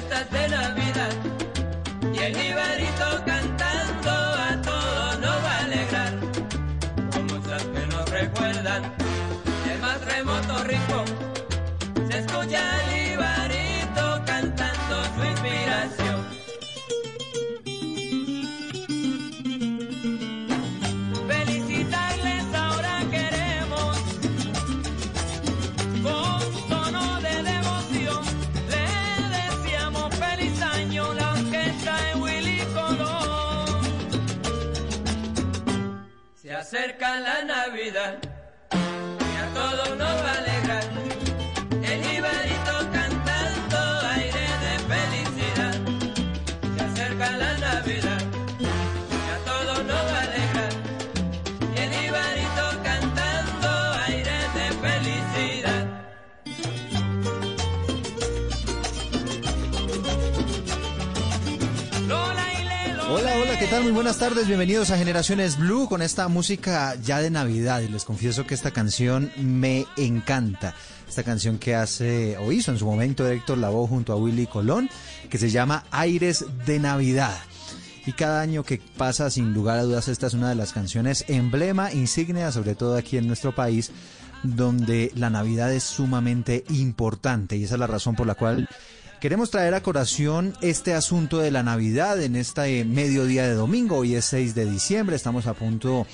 fiestas de Navidad la ¿qué tal? Muy buenas tardes, bienvenidos a Generaciones Blue con esta música ya de Navidad y les confieso que esta canción me encanta. Esta canción que hace o hizo en su momento Héctor Lavoe junto a Willy Colón, que se llama Aires de Navidad. Y cada año que pasa, sin lugar a dudas, esta es una de las canciones emblema, insignia, sobre todo aquí en nuestro país, donde la Navidad es sumamente importante y esa es la razón por la cual Queremos traer a corazón este asunto de la Navidad en este mediodía de domingo. Hoy es 6 de diciembre, estamos a punto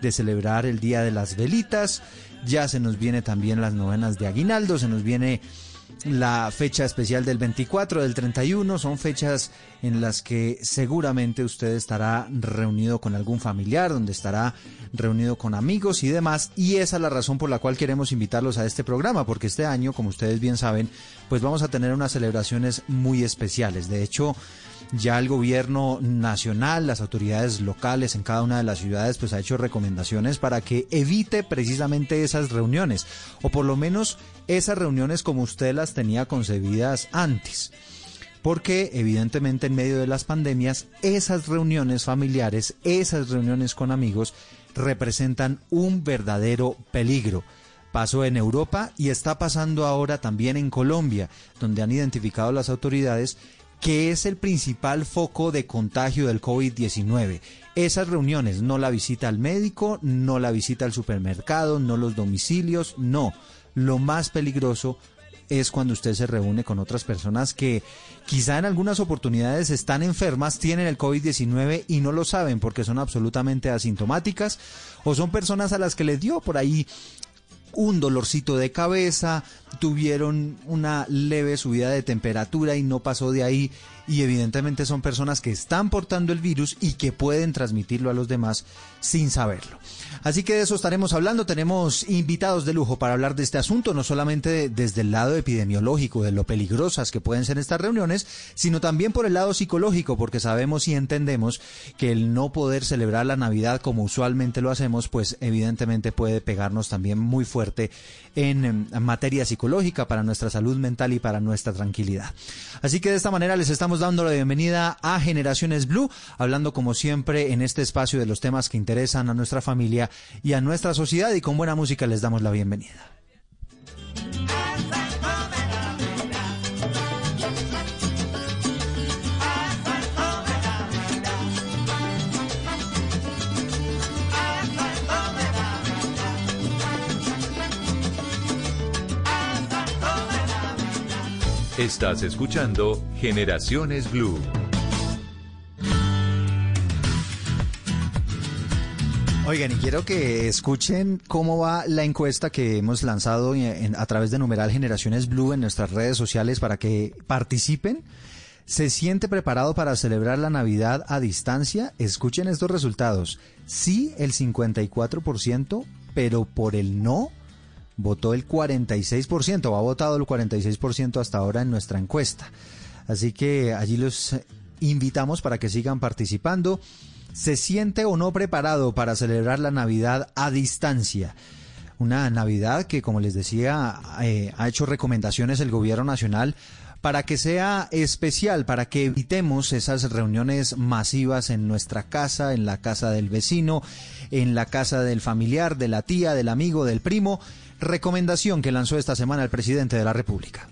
de celebrar el Día de las Velitas. Ya se nos viene también las novenas de Aguinaldo, se nos viene la fecha especial del 24, del 31. Son fechas en las que seguramente usted estará reunido con algún familiar, donde estará reunido con amigos y demás. Y esa es la razón por la cual queremos invitarlos a este programa, porque este año, como ustedes bien saben, pues vamos a tener unas celebraciones muy especiales. De hecho, ya el gobierno nacional, las autoridades locales en cada una de las ciudades, pues ha hecho recomendaciones para que evite precisamente esas reuniones, o por lo menos esas reuniones como usted las tenía concebidas antes. Porque evidentemente en medio de las pandemias, esas reuniones familiares, esas reuniones con amigos, representan un verdadero peligro pasó en Europa y está pasando ahora también en Colombia, donde han identificado las autoridades que es el principal foco de contagio del COVID-19. Esas reuniones, no la visita al médico, no la visita al supermercado, no los domicilios, no. Lo más peligroso es cuando usted se reúne con otras personas que quizá en algunas oportunidades están enfermas, tienen el COVID-19 y no lo saben porque son absolutamente asintomáticas o son personas a las que les dio por ahí un dolorcito de cabeza, tuvieron una leve subida de temperatura y no pasó de ahí y evidentemente son personas que están portando el virus y que pueden transmitirlo a los demás sin saberlo. Así que de eso estaremos hablando. Tenemos invitados de lujo para hablar de este asunto, no solamente desde el lado epidemiológico, de lo peligrosas que pueden ser estas reuniones, sino también por el lado psicológico, porque sabemos y entendemos que el no poder celebrar la Navidad como usualmente lo hacemos, pues evidentemente puede pegarnos también muy fuerte en, materia psicológica para nuestra salud mental y para nuestra tranquilidad. Así que de esta manera les estamos dando la bienvenida a Generaciones Blue, hablando como siempre en este espacio de los temas que interesan a nuestra familia y a nuestra sociedad y con buena música les damos la bienvenida. Estás escuchando Generaciones Blue. Oigan, y quiero que escuchen cómo va la encuesta que hemos lanzado a través de numeral Generaciones Blue en nuestras redes sociales para que participen. ¿Se siente preparado para celebrar la Navidad a distancia? Escuchen estos resultados. Sí, el 54%, pero por el no votó el 46%, o ha votado el 46% hasta ahora en nuestra encuesta. Así que allí los invitamos para que sigan participando. ¿Se siente o no preparado para celebrar la Navidad a distancia? Una Navidad que, como les decía, eh, ha hecho recomendaciones el Gobierno Nacional para que sea especial, para que evitemos esas reuniones masivas en nuestra casa, en la casa del vecino, en la casa del familiar, de la tía, del amigo, del primo. Recomendación que lanzó esta semana el presidente de la República.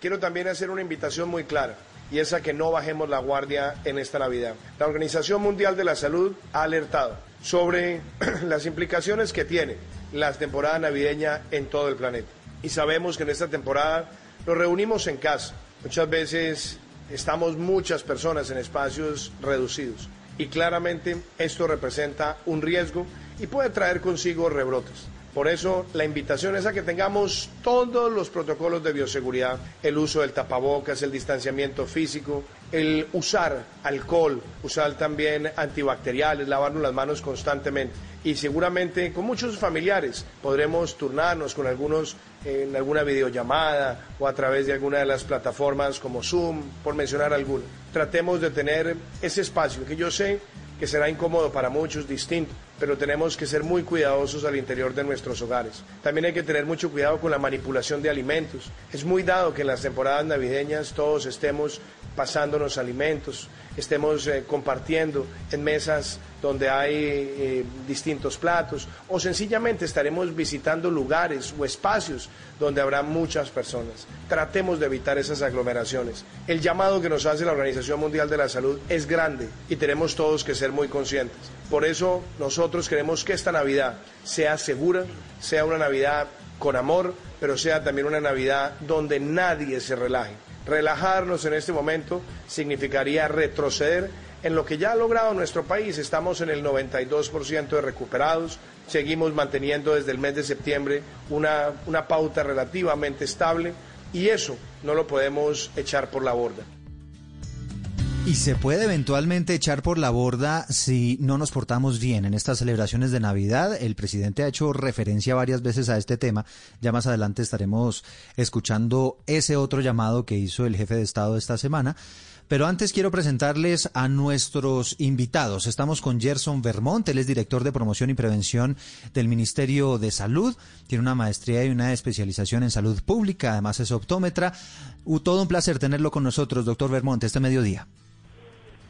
Quiero también hacer una invitación muy clara y es a que no bajemos la guardia en esta Navidad. La Organización Mundial de la Salud ha alertado sobre las implicaciones que tiene la temporada navideña en todo el planeta. Y sabemos que en esta temporada nos reunimos en casa. Muchas veces estamos muchas personas en espacios reducidos. Y claramente esto representa un riesgo y puede traer consigo rebrotes. Por eso la invitación es a que tengamos todos los protocolos de bioseguridad, el uso del tapabocas, el distanciamiento físico, el usar alcohol, usar también antibacteriales, lavarnos las manos constantemente. Y seguramente con muchos familiares podremos turnarnos con algunos en alguna videollamada o a través de alguna de las plataformas como Zoom, por mencionar alguna. Tratemos de tener ese espacio que yo sé que será incómodo para muchos, distinto, pero tenemos que ser muy cuidadosos al interior de nuestros hogares. También hay que tener mucho cuidado con la manipulación de alimentos. Es muy dado que en las temporadas navideñas todos estemos pasándonos alimentos, estemos eh, compartiendo en mesas donde hay eh, distintos platos o sencillamente estaremos visitando lugares o espacios donde habrá muchas personas. Tratemos de evitar esas aglomeraciones. El llamado que nos hace la Organización Mundial de la Salud es grande y tenemos todos que ser muy conscientes. Por eso nosotros queremos que esta Navidad sea segura, sea una Navidad con amor, pero sea también una Navidad donde nadie se relaje Relajarnos en este momento significaría retroceder en lo que ya ha logrado nuestro país. Estamos en el 92% de recuperados, seguimos manteniendo desde el mes de septiembre una, una pauta relativamente estable y eso no lo podemos echar por la borda. Y se puede eventualmente echar por la borda si no nos portamos bien en estas celebraciones de Navidad. El presidente ha hecho referencia varias veces a este tema. Ya más adelante estaremos escuchando ese otro llamado que hizo el jefe de Estado esta semana. Pero antes quiero presentarles a nuestros invitados. Estamos con Gerson Vermont, él es director de promoción y prevención del Ministerio de Salud. Tiene una maestría y una especialización en salud pública, además es optómetra. todo un placer tenerlo con nosotros, doctor Vermont, este mediodía.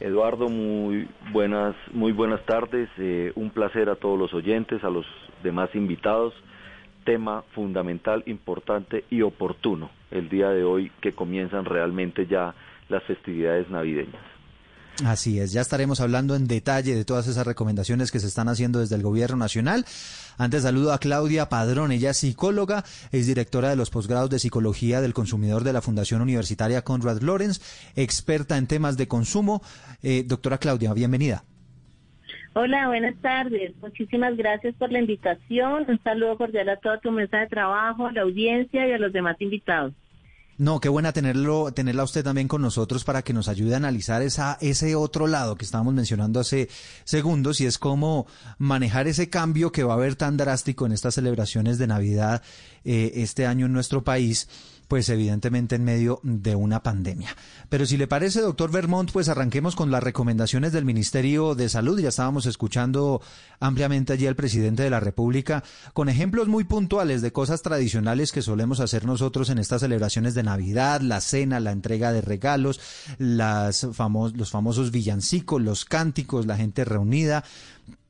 Eduardo, muy buenas, muy buenas tardes. Eh, un placer a todos los oyentes, a los demás invitados. Tema fundamental, importante y oportuno el día de hoy que comienzan realmente ya las festividades navideñas. Así es, ya estaremos hablando en detalle de todas esas recomendaciones que se están haciendo desde el Gobierno Nacional. Antes saludo a Claudia Padrón, ella es psicóloga, es directora de los posgrados de Psicología del Consumidor de la Fundación Universitaria Conrad Lorenz, experta en temas de consumo. Eh, doctora Claudia, bienvenida. Hola, buenas tardes. Muchísimas gracias por la invitación. Un saludo cordial a toda tu mesa de trabajo, a la audiencia y a los demás invitados. No, qué buena tenerlo, tenerla usted también con nosotros para que nos ayude a analizar esa, ese otro lado que estábamos mencionando hace segundos y es cómo manejar ese cambio que va a haber tan drástico en estas celebraciones de Navidad eh, este año en nuestro país pues evidentemente en medio de una pandemia. Pero si le parece, doctor Vermont, pues arranquemos con las recomendaciones del Ministerio de Salud. Ya estábamos escuchando ampliamente allí al presidente de la República con ejemplos muy puntuales de cosas tradicionales que solemos hacer nosotros en estas celebraciones de Navidad, la cena, la entrega de regalos, las los famosos villancicos, los cánticos, la gente reunida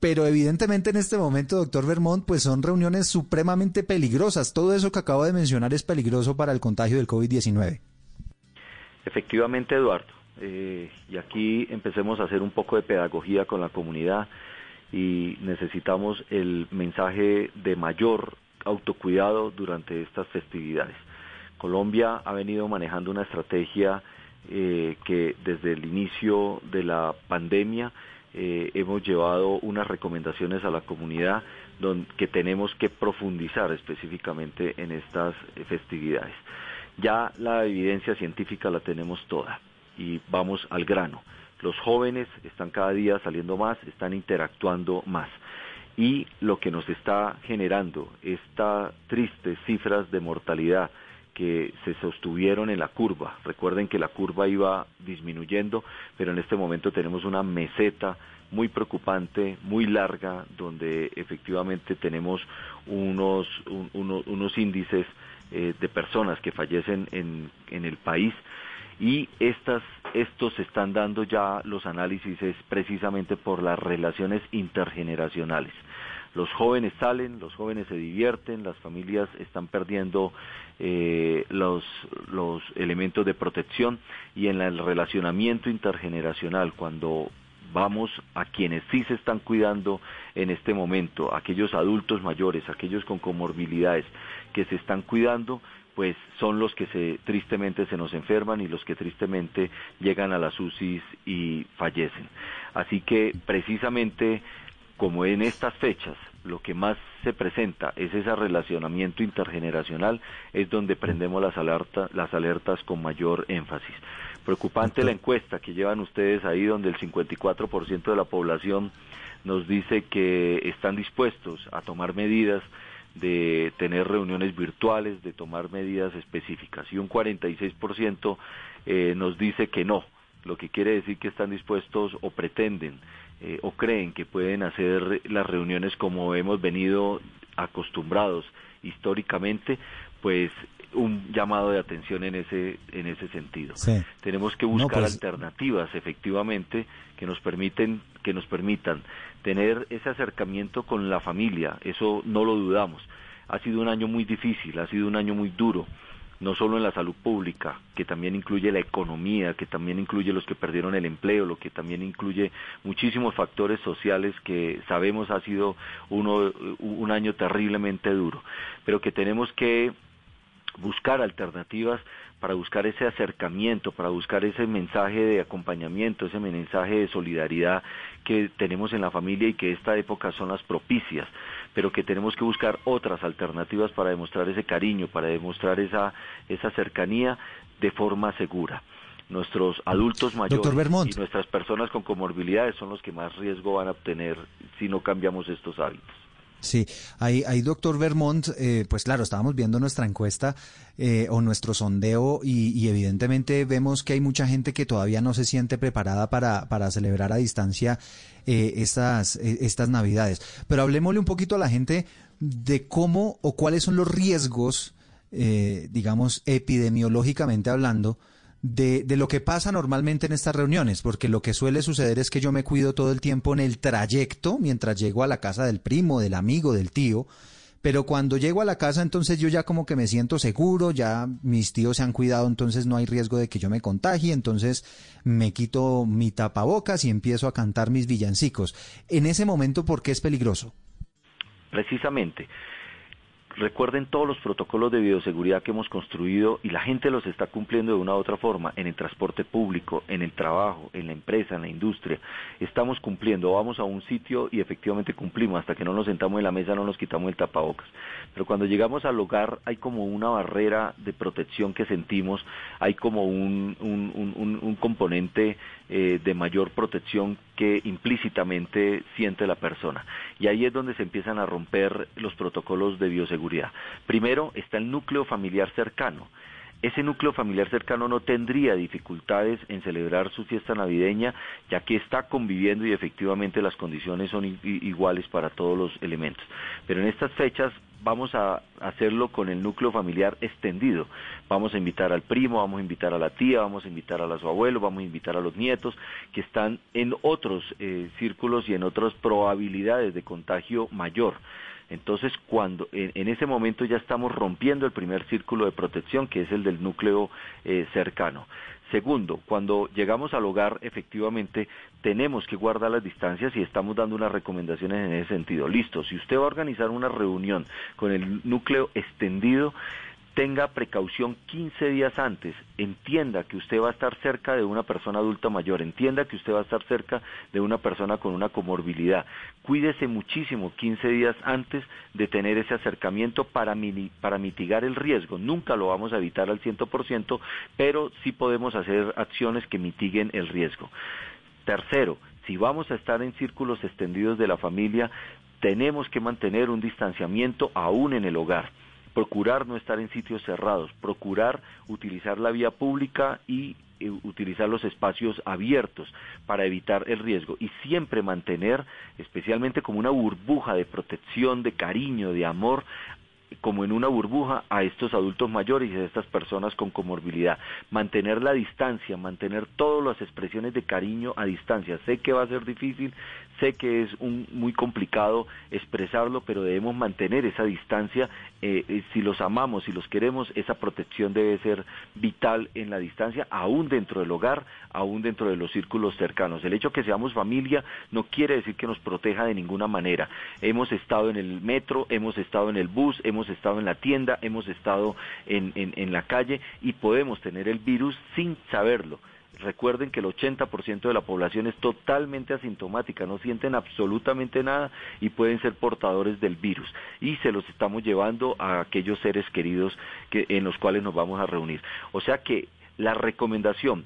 pero evidentemente en este momento, doctor Vermont, pues son reuniones supremamente peligrosas. Todo eso que acabo de mencionar es peligroso para el contagio del COVID-19. Efectivamente, Eduardo. Eh, y aquí empecemos a hacer un poco de pedagogía con la comunidad y necesitamos el mensaje de mayor autocuidado durante estas festividades. Colombia ha venido manejando una estrategia eh, que desde el inicio de la pandemia eh, hemos llevado unas recomendaciones a la comunidad que tenemos que profundizar específicamente en estas festividades. Ya la evidencia científica la tenemos toda y vamos al grano. Los jóvenes están cada día saliendo más, están interactuando más. Y lo que nos está generando estas tristes cifras de mortalidad que se sostuvieron en la curva. Recuerden que la curva iba disminuyendo, pero en este momento tenemos una meseta muy preocupante, muy larga, donde efectivamente tenemos unos, unos índices eh, de personas que fallecen en, en el país y estas, estos se están dando ya los análisis es precisamente por las relaciones intergeneracionales. Los jóvenes salen, los jóvenes se divierten, las familias están perdiendo eh, los, los elementos de protección y en el relacionamiento intergeneracional, cuando vamos a quienes sí se están cuidando en este momento, aquellos adultos mayores, aquellos con comorbilidades que se están cuidando, pues son los que se, tristemente se nos enferman y los que tristemente llegan a las UCIs y fallecen. Así que precisamente como en estas fechas lo que más se presenta es ese relacionamiento intergeneracional, es donde prendemos las, las alertas con mayor énfasis. Preocupante la encuesta que llevan ustedes ahí, donde el 54% de la población nos dice que están dispuestos a tomar medidas de tener reuniones virtuales, de tomar medidas específicas. Y un 46% eh, nos dice que no, lo que quiere decir que están dispuestos o pretenden eh, o creen que pueden hacer las reuniones como hemos venido acostumbrados históricamente, pues un llamado de atención en ese en ese sentido. Tenemos que buscar pues alternativas efectivamente que nos permiten que nos permitan tener ese acercamiento con la familia, eso no lo dudamos. Ha sido un año muy difícil, ha sido un año muy duro no solo en la salud pública, que también incluye la economía, que también incluye los que perdieron el empleo, lo que también incluye muchísimos factores sociales que sabemos ha sido uno, un año terriblemente duro, pero que tenemos que buscar alternativas para buscar ese acercamiento, para buscar ese mensaje de acompañamiento, ese mensaje de solidaridad que tenemos en la familia y que esta época son las propicias, pero que tenemos que buscar otras alternativas para demostrar ese cariño, para demostrar esa, esa cercanía de forma segura nuestros adultos mayores y nuestras personas con comorbilidades son los que más riesgo van a obtener si no cambiamos estos hábitos. Sí, ahí, ahí doctor Vermont, eh, pues claro, estábamos viendo nuestra encuesta eh, o nuestro sondeo y, evidentemente vemos que hay mucha gente que todavía no se siente preparada para, para celebrar a distancia eh, estas, eh, estas navidades. Pero hablemosle un poquito a la gente de cómo o cuáles son los riesgos, digamos, epidemiológicamente hablando, de, de, lo que pasa normalmente en estas reuniones, porque lo que suele suceder es que yo me cuido todo el tiempo en el trayecto mientras llego a la casa del primo, del amigo, del tío, pero cuando llego a la casa entonces yo ya como que me siento seguro, ya mis tíos se han cuidado, entonces no hay riesgo de que yo me contagie, entonces me quito mi tapabocas y empiezo a cantar mis villancicos. En ese momento, ¿por qué es peligroso? Precisamente, recuerden todos los protocolos de bioseguridad que hemos construido y la gente los está cumpliendo de una u otra forma en el transporte público, en el trabajo, en la empresa, en la industria. Estamos cumpliendo, vamos a un sitio y efectivamente cumplimos, hasta que no nos sentamos en la mesa no nos quitamos el tapabocas. Pero cuando llegamos al hogar hay como una barrera de protección que sentimos, hay como un, un, componente eh, de mayor protección que implícitamente siente la persona. Y ahí es donde se empiezan a romper los protocolos de bioseguridad. Primero está el núcleo familiar cercano ese núcleo familiar cercano no tendría dificultades en celebrar su fiesta navideña, ya que está conviviendo y efectivamente las condiciones son iguales para todos los elementos. Pero en estas fechas vamos a hacerlo con el núcleo familiar extendido. Vamos a invitar al primo, vamos a invitar a la tía, vamos a invitar a su abuelo, vamos a invitar a los nietos que están en otros eh, círculos y en otras probabilidades de contagio mayor. Entonces, cuando en, ese momento ya estamos rompiendo el primer círculo de protección, que es el del núcleo eh, cercano. Segundo, cuando llegamos al hogar, efectivamente, tenemos que guardar las distancias y estamos dando unas recomendaciones en ese sentido. Listo, si usted va a organizar una reunión con el núcleo extendido, tenga precaución 15 días antes, entienda que usted va a estar cerca de una persona adulta mayor, entienda que usted va a estar cerca de una persona con una comorbilidad. Cuídese muchísimo 15 días antes de tener ese acercamiento para, para mitigar el riesgo. Nunca lo vamos a evitar al 100%, pero sí podemos hacer acciones que mitiguen el riesgo. Tercero, si vamos a estar en círculos extendidos de la familia, tenemos que mantener un distanciamiento aún en el hogar procurar no estar en sitios cerrados, procurar utilizar la vía pública y eh, utilizar los espacios abiertos para evitar el riesgo y siempre mantener, especialmente como una burbuja de protección, de cariño, de amor, como en una burbuja a estos adultos mayores y a estas personas con comorbilidad. Mantener la distancia, mantener todas las expresiones de cariño a distancia. Sé que va a ser difícil, sé que es muy complicado expresarlo, pero debemos mantener esa distancia. Eh, eh, si los amamos, si los queremos, esa protección debe ser vital en la distancia, aún dentro del hogar, aún dentro de los círculos cercanos. El hecho que seamos familia no quiere decir que nos proteja de ninguna manera. Hemos estado en el metro, hemos estado en el bus, hemos estado en la tienda, hemos estado en la calle y podemos tener el virus sin saberlo. Recuerden que el 80% de la población es totalmente asintomática, no sienten absolutamente nada y pueden ser portadores del virus. Y se los estamos llevando a aquellos seres queridos que, en los cuales nos vamos a reunir. O sea que la recomendación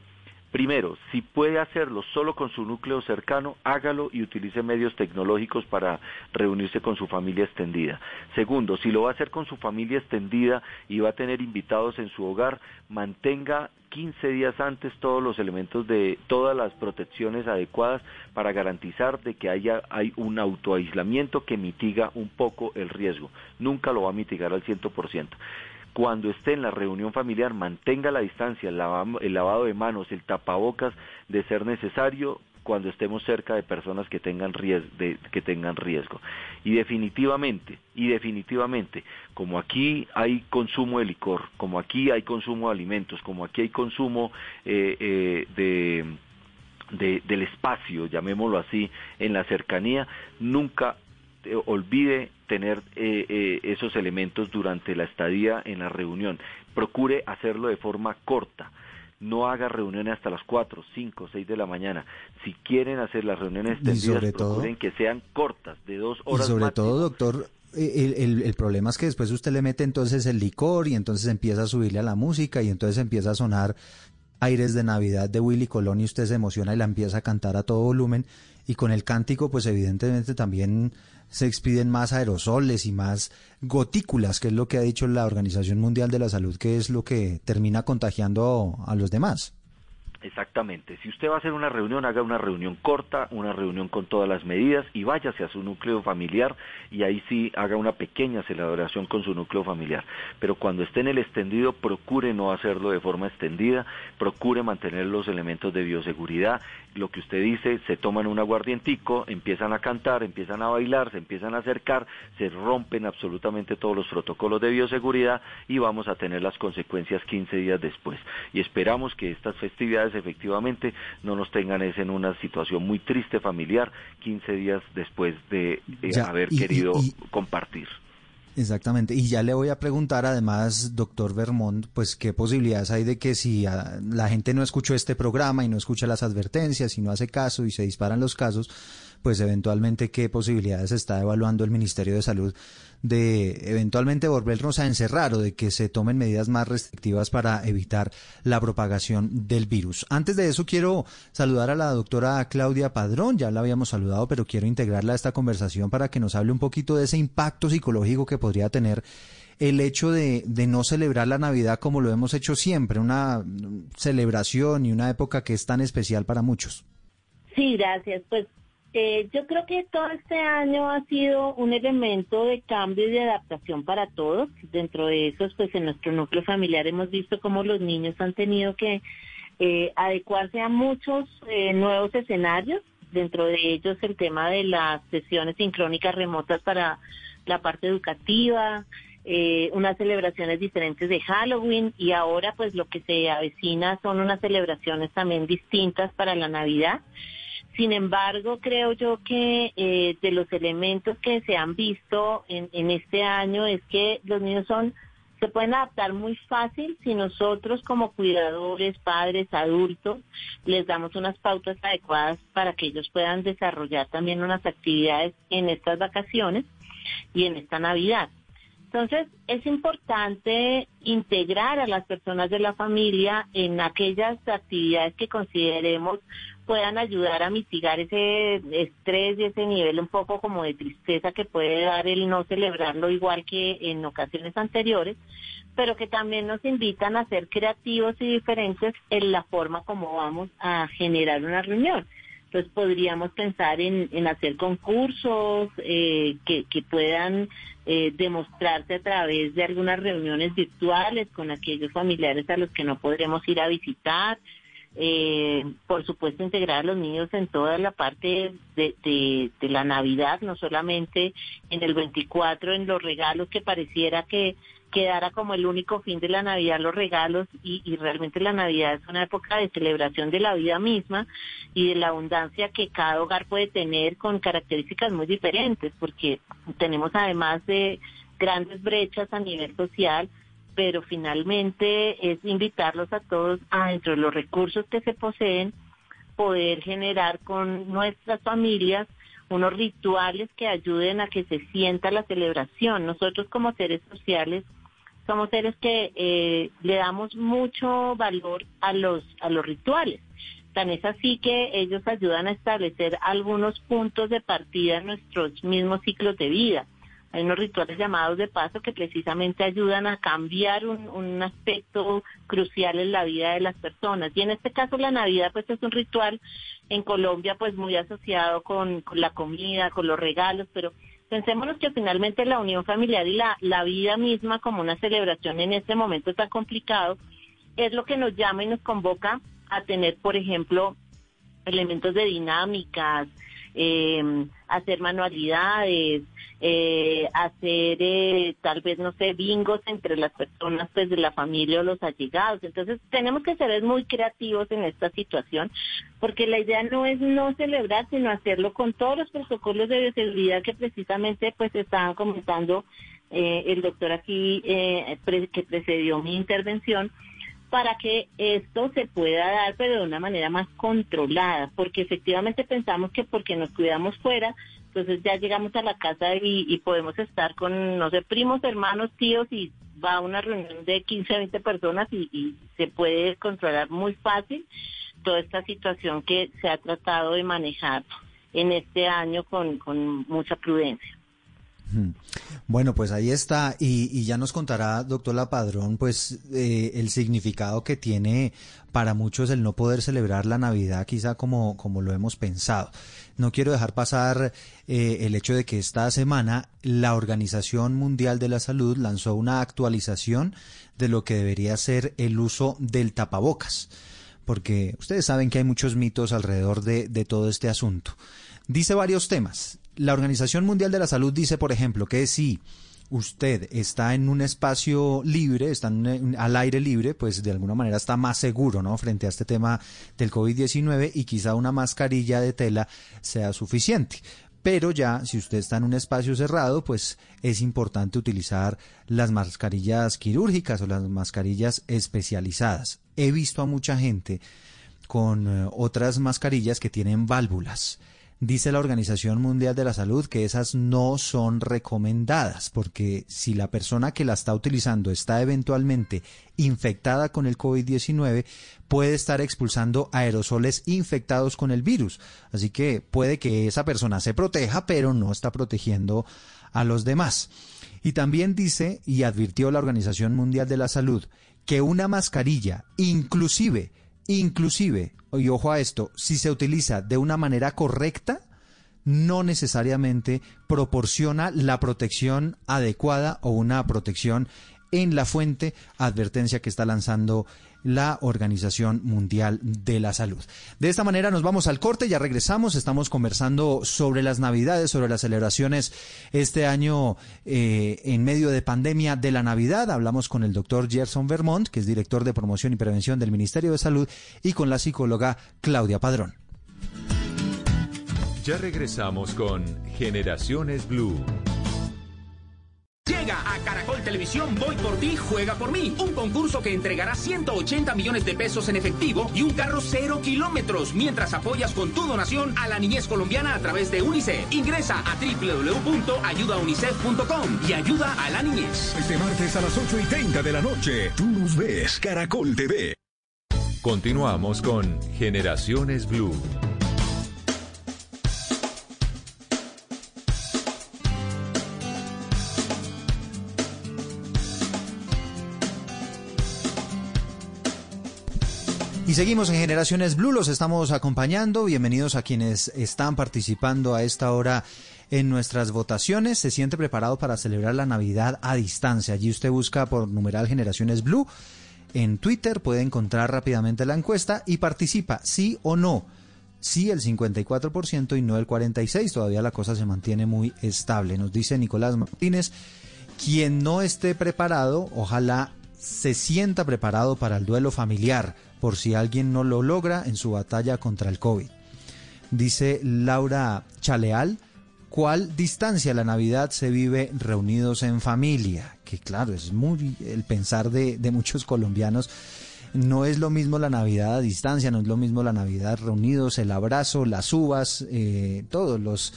Primero, si puede hacerlo solo con su núcleo cercano, hágalo y utilice medios tecnológicos para reunirse con su familia extendida. Segundo, si lo va a hacer con su familia extendida y va a tener invitados en su hogar, mantenga 15 días antes todos los elementos de todas las protecciones adecuadas para garantizar de que haya hay un autoaislamiento que mitiga un poco el riesgo. Nunca lo va a mitigar al 100% cuando esté en la reunión familiar mantenga la distancia, el lavado, de manos, el tapabocas de ser necesario cuando estemos cerca de personas que tengan riesgo, que tengan riesgo. Y definitivamente, y definitivamente, como aquí hay consumo de licor, como aquí hay consumo de alimentos, como aquí hay consumo eh, eh, de, del espacio, llamémoslo así, en la cercanía, nunca eh, olvide tener eh, eh, esos elementos durante la estadía en la reunión. Procure hacerlo de forma corta. No haga reuniones hasta las 4, 5, 6 de la mañana. Si quieren hacer las reuniones extendidas, procuren que sean cortas, de dos horas. Y sobre todo, doctor, el, el, problema es que después usted le mete entonces el licor y entonces empieza a subirle a la música y entonces empieza a sonar aires de Navidad de Willy Colón y usted se emociona y la empieza a cantar a todo volumen y con el cántico pues evidentemente también se expiden más aerosoles y más gotículas, que es lo que ha dicho la Organización Mundial de la Salud, que es lo que termina contagiando a los demás. Exactamente. Si usted va a hacer una reunión, haga una reunión corta, una reunión con todas las medidas y váyase a su núcleo familiar y ahí sí haga una pequeña celebración con su núcleo familiar. Pero cuando esté en el extendido, procure no hacerlo de forma extendida, procure mantener los elementos de bioseguridad. Lo que usted dice, se toman un aguardientico, empiezan a cantar, empiezan a bailar, se empiezan a acercar, se rompen absolutamente todos los protocolos de bioseguridad y vamos a tener las consecuencias 15 días después. Y esperamos que estas festividades efectivamente no nos tengan en una situación muy triste familiar 15 días después de eh, haber querido compartir. Exactamente. Y ya le voy a preguntar además, doctor Vermont, pues qué posibilidades hay de que si ah, la gente no escuchó este programa y no escucha las advertencias y no hace caso y se disparan los casos, pues eventualmente qué posibilidades está evaluando el Ministerio de Salud de eventualmente volvernos a encerrar o de que se tomen medidas más restrictivas para evitar la propagación del virus. Antes de eso quiero saludar a la doctora Claudia Padrón, ya la habíamos saludado, pero quiero integrarla a esta conversación para que nos hable un poquito de ese impacto psicológico que podría tener el hecho de, de, no celebrar la Navidad como lo hemos hecho siempre, una celebración y una época que es tan especial para muchos. Sí, gracias. Pues eh, yo creo que todo este año ha sido un elemento de cambio y de adaptación para todos. Dentro de eso, pues en nuestro núcleo familiar hemos visto cómo los niños han tenido que eh, adecuarse a muchos eh, nuevos escenarios. Dentro de ellos el tema de las sesiones sincrónicas remotas para la parte educativa, unas celebraciones diferentes de Halloween y ahora pues lo que se avecina son unas celebraciones también distintas para la Navidad. Sin embargo, creo yo que eh, de los elementos que se han visto en, este año es que los niños son se pueden adaptar muy fácil si nosotros como cuidadores, padres, adultos, les damos unas pautas adecuadas para que ellos puedan desarrollar también unas actividades en estas vacaciones y en esta Navidad. Entonces, es importante integrar a las personas de la familia en aquellas actividades que consideremos puedan ayudar a mitigar ese estrés y ese nivel un poco como de tristeza que puede dar el no celebrarlo igual que en ocasiones anteriores, pero que también nos invitan a ser creativos y diferentes en la forma como vamos a generar una reunión. Entonces podríamos pensar en, hacer concursos eh, que, puedan eh, demostrarse a través de algunas reuniones virtuales con aquellos familiares a los que no podremos ir a visitar. Eh, por supuesto integrar a los niños en toda la parte de, de, la Navidad, no solamente en el 24 en los regalos que pareciera que quedara como el único fin de la Navidad los regalos y, realmente la Navidad es una época de celebración de la vida misma y de la abundancia que cada hogar puede tener con características muy diferentes porque tenemos además de grandes brechas a nivel social pero finalmente es invitarlos a todos a dentro de los recursos que se poseen poder generar con nuestras familias unos rituales que ayuden a que se sienta la celebración. Nosotros como seres sociales somos seres que eh, le damos mucho valor a los, a los rituales. Tan es así que ellos ayudan a establecer algunos puntos de partida en nuestros mismos ciclos de vida. Hay unos rituales llamados de paso que precisamente ayudan a cambiar un, un, aspecto crucial en la vida de las personas. Y en este caso la Navidad pues es un ritual en Colombia pues muy asociado con, con la comida, con los regalos, pero Pensémonos que finalmente la unión familiar y la, la vida misma como una celebración en este momento tan complicado es lo que nos llama y nos convoca a tener, por ejemplo, elementos de dinámicas, eh, hacer manualidades, eh, hacer eh, tal vez, no sé, bingos entre las personas pues de la familia o los allegados. Entonces tenemos que ser muy creativos en esta situación porque la idea no es no celebrar, sino hacerlo con todos los protocolos de bioseguridad que precisamente pues estaban comentando eh, el doctor aquí eh, que precedió mi intervención para que esto se pueda dar, pero de una manera más controlada, porque efectivamente pensamos que porque nos cuidamos fuera, entonces ya llegamos a la casa y, podemos estar con, no sé, primos, hermanos, tíos y va a una reunión de 15 a 20 personas y, se puede controlar muy fácil toda esta situación que se ha tratado de manejar en este año con mucha prudencia. Bueno, pues ahí está. Y, ya nos contará, doctor Lapadrón, pues eh, el significado que tiene para muchos el no poder celebrar la Navidad, quizá como, como lo hemos pensado. No quiero dejar pasar eh, el hecho de que esta semana la Organización Mundial de la Salud lanzó una actualización de lo que debería ser el uso del tapabocas. Porque ustedes saben que hay muchos mitos alrededor de, de todo este asunto. Dice varios temas la Organización Mundial de la Salud dice, por ejemplo, que si usted está en un espacio libre, está al aire libre, pues de alguna manera está más seguro, ¿no? Frente a este tema del COVID-19 y quizá una mascarilla de tela sea suficiente. Pero ya, si usted está en un espacio cerrado, pues es importante utilizar las mascarillas quirúrgicas o las mascarillas especializadas. He visto a mucha gente con eh, otras mascarillas que tienen válvulas dice la Organización Mundial de la Salud que esas no son recomendadas, porque si la persona que la está utilizando está eventualmente infectada con el COVID-19, puede estar expulsando aerosoles infectados con el virus. Así que puede que esa persona se proteja, pero no está protegiendo a los demás. Y también dice y advirtió la Organización Mundial de la Salud que una mascarilla, inclusive, inclusive y ojo a esto, si se utiliza de una manera correcta, no necesariamente proporciona la protección adecuada o una protección en la fuente, advertencia que está lanzando la Organización Mundial de la Salud. De esta manera nos vamos al corte, ya regresamos, estamos conversando sobre las Navidades, sobre las celebraciones este año eh, en medio de pandemia de la Navidad. Hablamos con el doctor Gerson Vermont, que es director de promoción y prevención del Ministerio de Salud, y con la psicóloga Claudia Padrón. Ya regresamos con Generaciones Blue. Juega a Caracol Televisión Voy por ti, juega por mí. Un concurso que entregará 180 millones de pesos en efectivo y un carro cero kilómetros mientras apoyas con tu donación a la niñez colombiana a través de UNICEF. Ingresa a www.ayudaunicef.com y ayuda a la niñez. Este martes a las 8 y 30 de la noche, tú nos ves, Caracol TV. Continuamos con Generaciones Blue. Seguimos en Generaciones Blue, los estamos acompañando. Bienvenidos a quienes están participando a esta hora en nuestras votaciones. Se siente preparado para celebrar la Navidad a distancia. Allí usted busca por numeral Generaciones Blue. En Twitter puede encontrar rápidamente la encuesta y participa, sí o no. Sí el 54% y no el 46%. Todavía la cosa se mantiene muy estable. Nos dice Nicolás Martínez, quien no esté preparado, ojalá se sienta preparado para el duelo familiar por si alguien no lo logra en su batalla contra el COVID. Dice Laura Chaleal, ¿cuál distancia la Navidad se vive reunidos en familia? Que claro, es muy el pensar de, muchos colombianos. No es lo mismo la Navidad a distancia, no es lo mismo la Navidad reunidos, el abrazo, las uvas, eh, todos los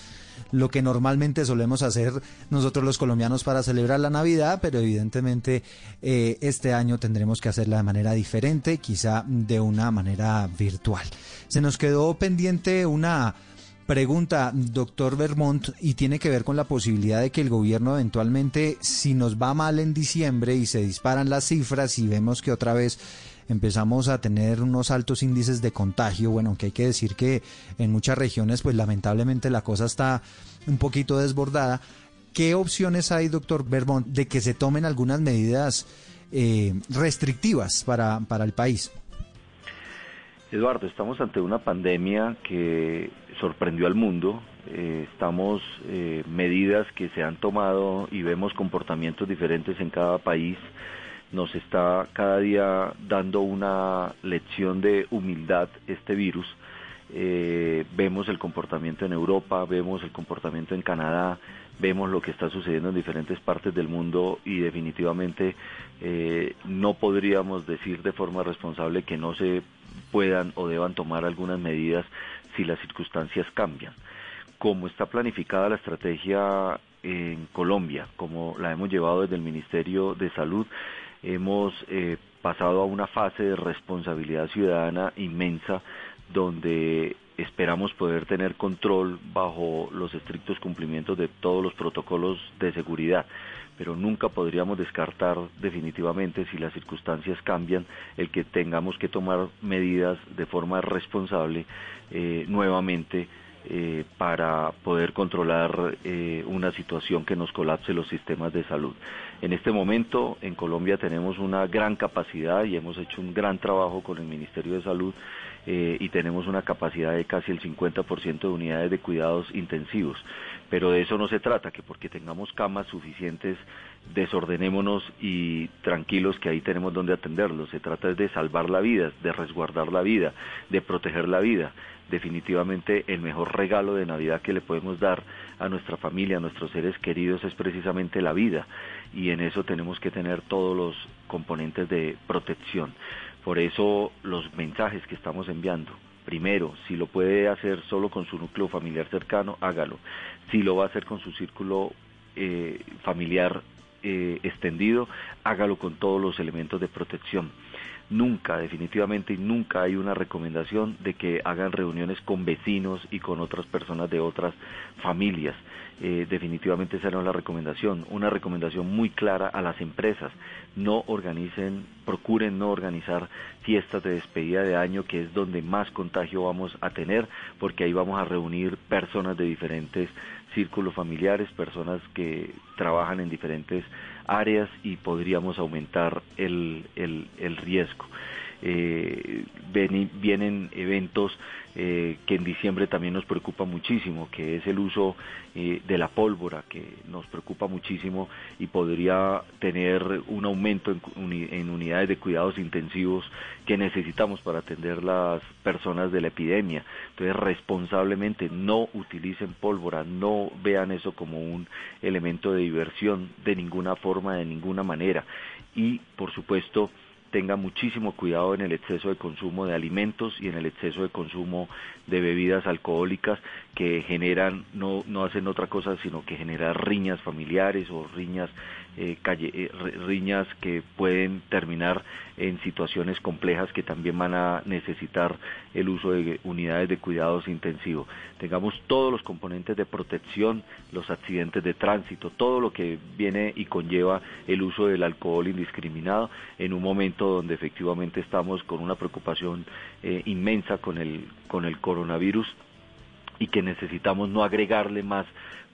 lo que normalmente solemos hacer nosotros los colombianos para celebrar la Navidad, pero evidentemente eh, este año tendremos que hacerla de manera diferente, quizá de una manera virtual. Se nos quedó pendiente una pregunta, doctor Vermont, y tiene que ver con la posibilidad de que el gobierno eventualmente, si nos va mal en diciembre y se disparan las cifras y vemos que otra vez empezamos a tener unos altos índices de contagio, bueno, aunque hay que decir que en muchas regiones, pues lamentablemente la cosa está un poquito desbordada. ¿Qué opciones hay, doctor Vermont, de que se tomen algunas medidas eh, restrictivas para, para el país? Eduardo, estamos ante una pandemia que sorprendió al mundo. Eh, estamos eh, medidas que se han tomado y vemos comportamientos diferentes en cada país nos está cada día dando una lección de humildad este virus. Eh, vemos el comportamiento en Europa, vemos el comportamiento en Canadá, vemos lo que está sucediendo en diferentes partes del mundo y definitivamente eh, no podríamos decir de forma responsable que no se puedan o deban tomar algunas medidas si las circunstancias cambian. Como está planificada la estrategia en Colombia, como la hemos llevado desde el Ministerio de Salud, hemos eh, pasado a una fase de responsabilidad ciudadana inmensa donde esperamos poder tener control bajo los estrictos cumplimientos de todos los protocolos de seguridad, pero nunca podríamos descartar definitivamente si las circunstancias cambian el que tengamos que tomar medidas de forma responsable eh, nuevamente eh, para poder controlar una situación que nos colapse los sistemas de salud. En este momento en Colombia tenemos una gran capacidad y hemos hecho un gran trabajo con el Ministerio de Salud eh, y tenemos una capacidad de casi el 50% de unidades de cuidados intensivos. Pero de eso no se trata, que porque tengamos camas suficientes desordenémonos y tranquilos que ahí tenemos donde atenderlos. Se trata de salvar la vida, de resguardar la vida, de proteger la vida definitivamente el mejor regalo de Navidad que le podemos dar a nuestra familia, a nuestros seres queridos es precisamente la vida y en eso tenemos que tener todos los componentes de protección. Por eso los mensajes que estamos enviando, primero, si lo puede hacer solo con su núcleo familiar cercano, hágalo. Si lo va a hacer con su círculo eh, familiar eh, extendido, hágalo con todos los elementos de protección nunca, definitivamente nunca hay una recomendación de que hagan reuniones con vecinos y con otras personas de otras familias. Eh, definitivamente esa es la recomendación. Una recomendación muy clara a las empresas. No organicen, procuren no organizar fiestas de despedida de año, que es donde más contagio vamos a tener, porque ahí vamos a reunir personas de diferentes círculos familiares, personas que trabajan en diferentes áreas y podríamos aumentar el, el, riesgo. Eh, vienen eventos eh, que en diciembre también nos preocupa muchísimo, que es el uso eh, de la pólvora, que nos preocupa muchísimo y podría tener un aumento en, unidades de cuidados intensivos que necesitamos para atender las personas de la epidemia. Entonces, responsablemente no utilicen pólvora, no vean eso como un elemento de diversión de ninguna forma, de ninguna manera. Y, por supuesto, tenga muchísimo cuidado en el exceso de consumo de alimentos y en el exceso de consumo de bebidas alcohólicas que generan, no, no hacen otra cosa sino que generan riñas familiares o riñas eh, eh, riñas que pueden terminar en situaciones complejas que también van a necesitar el uso de unidades de cuidados intensivos. Tengamos todos los componentes de protección, los accidentes de tránsito, todo lo que viene y conlleva el uso del alcohol indiscriminado en un momento donde efectivamente estamos con una preocupación eh, inmensa con el, con el coronavirus y que necesitamos no agregarle más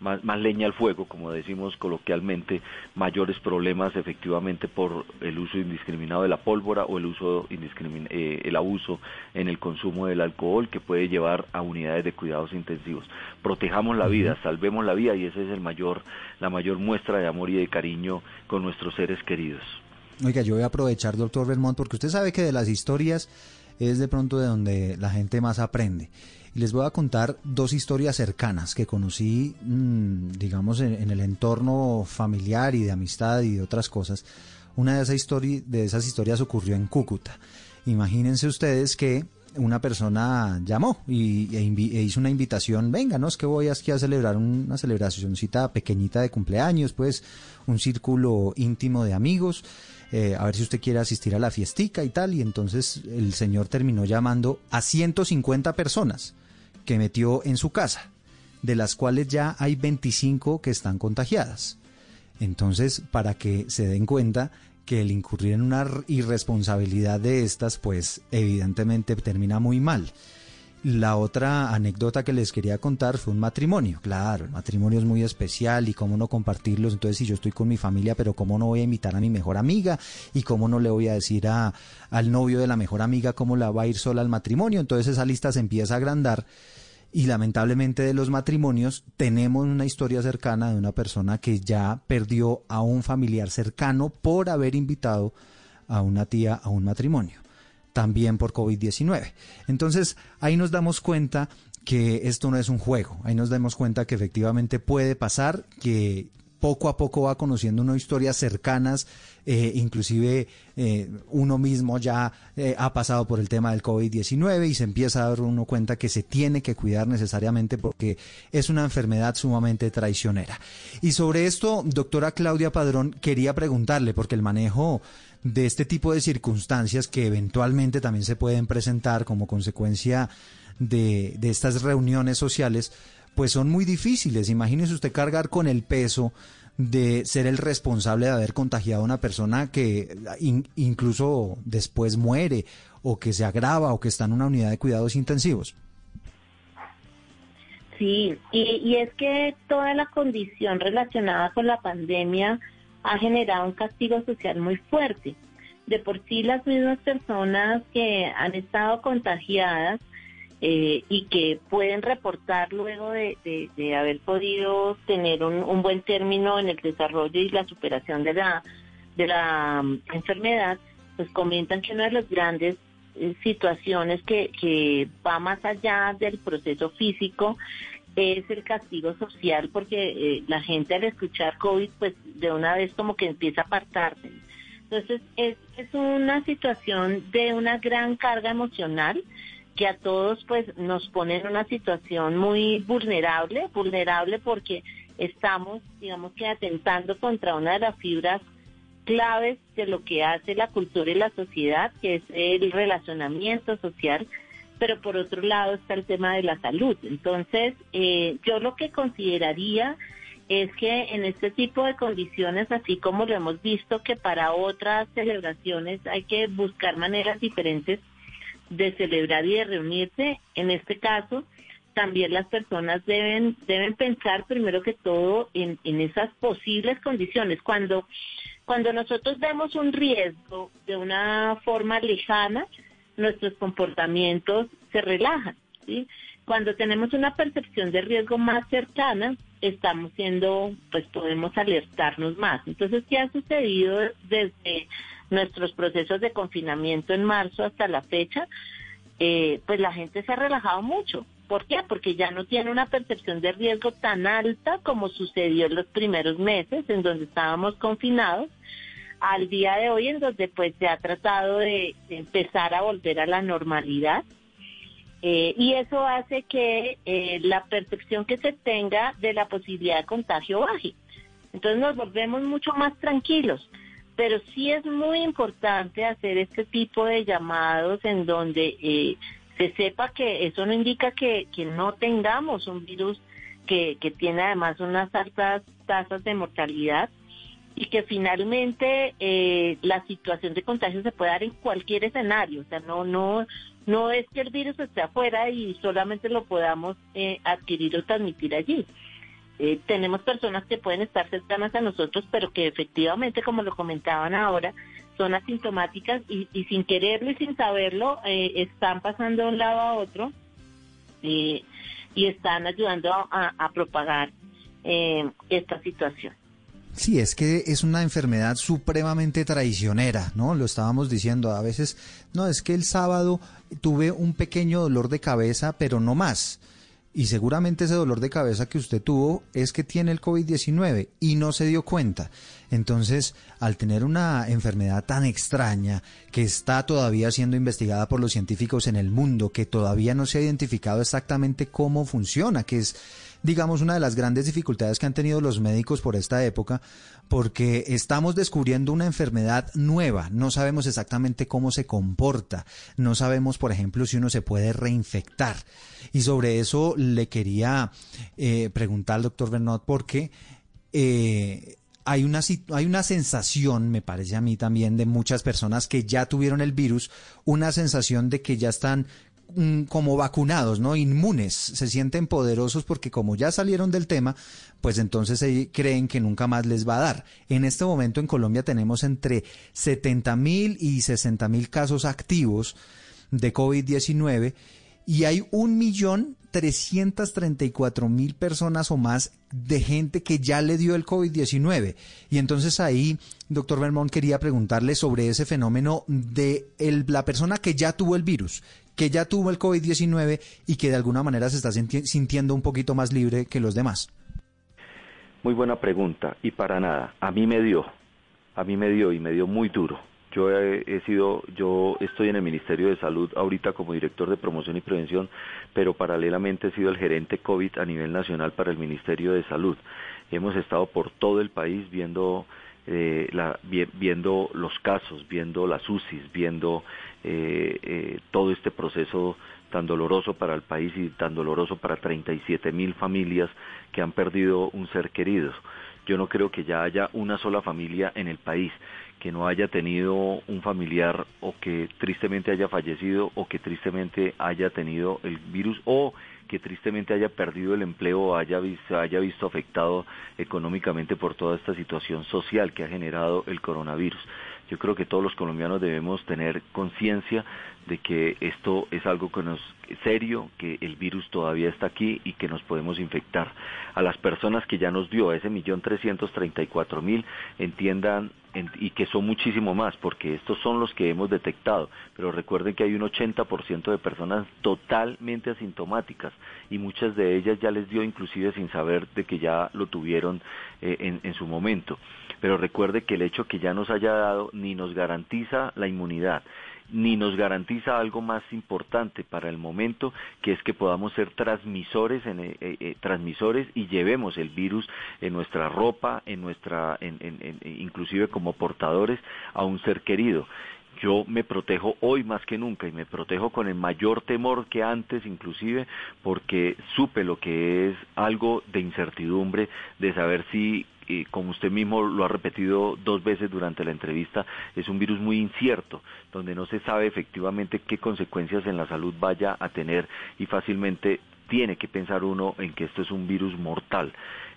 más, leña al fuego, como decimos coloquialmente, mayores problemas efectivamente por el uso indiscriminado de la pólvora o el uso eh, el abuso en el consumo del alcohol que puede llevar a unidades de cuidados intensivos. Protejamos la vida, salvemos la vida y esa es el mayor, la mayor muestra de amor y de cariño con nuestros seres queridos. Oiga, yo voy a aprovechar, doctor Belmont, porque usted sabe que de las historias es de pronto de donde la gente más aprende. Y les voy a contar dos historias cercanas que conocí, mm, digamos, en, el entorno familiar y de amistad y de otras cosas. Una de, esas historias ocurrió en Cúcuta. Imagínense ustedes que una persona llamó y, e, e hizo una invitación, venga, no es que voy aquí a celebrar una celebracióncita pequeñita de cumpleaños, pues un círculo íntimo de amigos, eh, a ver si usted quiere asistir a la fiestica y tal, y entonces el señor terminó llamando a 150 personas que metió en su casa, de las cuales ya hay 25 que están contagiadas. Entonces, para que se den cuenta que el incurrir en una irresponsabilidad de estas, pues evidentemente termina muy mal. La otra anécdota que les quería contar fue un matrimonio. Claro, el matrimonio es muy especial y cómo no compartirlos. Entonces, si yo estoy con mi familia, pero cómo no voy a invitar a mi mejor amiga y cómo no le voy a decir a, al novio de la mejor amiga cómo la va a ir sola al matrimonio. Entonces, esa lista se empieza a agrandar y lamentablemente de los matrimonios tenemos una historia cercana de una persona que ya perdió a un familiar cercano por haber invitado a una tía a un matrimonio, también por COVID-19. Entonces ahí nos damos cuenta que esto no es un juego, ahí nos damos cuenta que efectivamente puede pasar, que poco a poco va conociendo unas historias cercanas, eh, inclusive eh, uno mismo ya eh, ha pasado por el tema del COVID-19 y se empieza a dar uno cuenta que se tiene que cuidar necesariamente porque es una enfermedad sumamente traicionera. Y sobre esto, doctora Claudia Padrón, quería preguntarle, porque el manejo de este tipo de circunstancias que eventualmente también se pueden presentar como consecuencia de, de estas reuniones sociales, pues son muy difíciles. Imagínese usted cargar con el peso de ser el responsable de haber contagiado a una persona que incluso después muere o que se agrava o que está en una unidad de cuidados intensivos. Sí, y, es que toda la condición relacionada con la pandemia ha generado un castigo social muy fuerte. De por sí las mismas personas que han estado contagiadas eh, y que pueden reportar luego de, haber podido tener un, buen término en el desarrollo y la superación de la, de la um, enfermedad, pues comentan que una de las grandes eh, situaciones que, que va más allá del proceso físico es el castigo social, porque eh, la gente al escuchar COVID, pues de una vez como que empieza a apartarse. Entonces es, es una situación de una gran carga emocional que a todos pues nos pone en una situación muy vulnerable, vulnerable porque estamos, digamos que atentando contra una de las fibras claves de lo que hace la cultura y la sociedad, que es el relacionamiento social, pero por otro lado está el tema de la salud. Entonces, eh, yo lo que consideraría es que en este tipo de condiciones, así como lo hemos visto que para otras celebraciones hay que buscar maneras diferentes de celebrar y de reunirse. En este caso, también las personas deben, deben pensar primero que todo en, en esas posibles condiciones. Cuando Cuando nosotros vemos un riesgo de una forma lejana, nuestros comportamientos se relajan. ¿sí? Cuando tenemos una percepción de riesgo más cercana, estamos siendo, pues podemos alertarnos más. Entonces, ¿qué ha sucedido desde nuestros procesos de confinamiento en marzo hasta la fecha? Eh, pues la gente se ha relajado mucho. ¿Por qué? Porque ya no tiene una percepción de riesgo tan alta como sucedió en los primeros meses en donde estábamos confinados al día de hoy en donde pues se ha tratado de, empezar a volver a la normalidad. Eh, y eso hace que eh, la percepción que se tenga de la posibilidad de contagio baje. Entonces nos volvemos mucho más tranquilos, pero sí es muy importante hacer este tipo de llamados en donde eh, se sepa que eso no indica que, que no tengamos un virus que, que tiene además unas altas tasas de mortalidad, y que finalmente eh, la situación de contagio se puede dar en cualquier escenario, o sea, no no no es que el virus esté afuera y solamente lo podamos eh, adquirir o transmitir allí. Eh, tenemos personas que pueden estar cercanas a nosotros, pero que efectivamente, como lo comentaban ahora, son asintomáticas y, sin quererlo y sin saberlo, están pasando de un lado a otro y están ayudando a, a propagar esta situación. Sí, es que es una enfermedad supremamente traicionera, ¿no? Lo estábamos diciendo, a veces, no, es que el sábado tuve un pequeño dolor de cabeza, pero no más. Y seguramente ese dolor de cabeza que usted tuvo es que tiene el COVID-19 y no se dio cuenta. Entonces, al tener una enfermedad tan extraña que está todavía siendo investigada por los científicos en el mundo, que todavía no se ha identificado exactamente cómo funciona, que es digamos, una de las grandes dificultades que han tenido los médicos por esta época, porque estamos descubriendo una enfermedad nueva, no sabemos exactamente cómo se comporta, no sabemos, por ejemplo, si uno se puede reinfectar. Y sobre eso le quería eh, preguntar al doctor Bernot, porque... Eh, hay una, hay una sensación, me parece a mí también, de muchas personas que ya tuvieron el virus, una sensación de que ya están como vacunados, ¿no? Inmunes, se sienten poderosos porque como ya salieron del tema, pues entonces creen que nunca más les va a dar. En este momento en Colombia tenemos entre 70 mil y 60 mil casos activos de COVID-19 y hay un millón cuatro mil personas o más de gente que ya le dio el COVID-19. Y entonces ahí, doctor Vermont, quería preguntarle sobre ese fenómeno de la persona que ya tuvo el virus, que ya tuvo el COVID-19 y que de alguna manera se está sintiendo un poquito más libre que los demás? Muy buena pregunta y para nada. A mí me dio, a mí me dio y me dio muy duro. Yo he, sido, yo estoy en el Ministerio de Salud ahorita como director de promoción y prevención, pero paralelamente he sido el gerente COVID a nivel nacional para el Ministerio de Salud. Hemos estado por todo el país viendo eh, la, viendo los casos, viendo las UCIs, viendo eh, eh, todo este proceso tan doloroso para el país y tan doloroso para 37 mil familias que han perdido un ser querido. Yo no creo que ya haya una sola familia en el país que no haya tenido un familiar o que tristemente haya fallecido o que tristemente haya tenido el virus o que tristemente haya perdido el empleo o haya visto, haya visto afectado económicamente por toda esta situación social que ha generado el coronavirus. Yo creo que todos los colombianos debemos tener conciencia de que esto es algo que nos serio, que el virus todavía está aquí y que nos podemos infectar. A las personas que ya nos dio, ese millón trescientos treinta y cuatro mil, entiendan y que son muchísimo más, porque estos son los que hemos detectado, pero recuerden que hay un 80% de personas totalmente asintomáticas y muchas de ellas ya les dio inclusive sin saber de que ya lo tuvieron eh, en, en su momento. Pero recuerde que el hecho que ya nos haya dado ni nos garantiza la inmunidad, ni nos garantiza algo más importante para el momento, que es que podamos ser transmisores, en, eh, eh, eh, transmisores y llevemos el virus en nuestra ropa, en nuestra, en, inclusive como portadores a un ser querido yo me protejo hoy más que nunca y me protejo con el mayor temor que antes inclusive porque supe lo que es algo de incertidumbre de saber si y como usted mismo lo ha repetido dos veces durante la entrevista, es un virus muy incierto, donde no se sabe efectivamente qué consecuencias en la salud vaya a tener y fácilmente tiene que pensar uno en que esto es un virus mortal.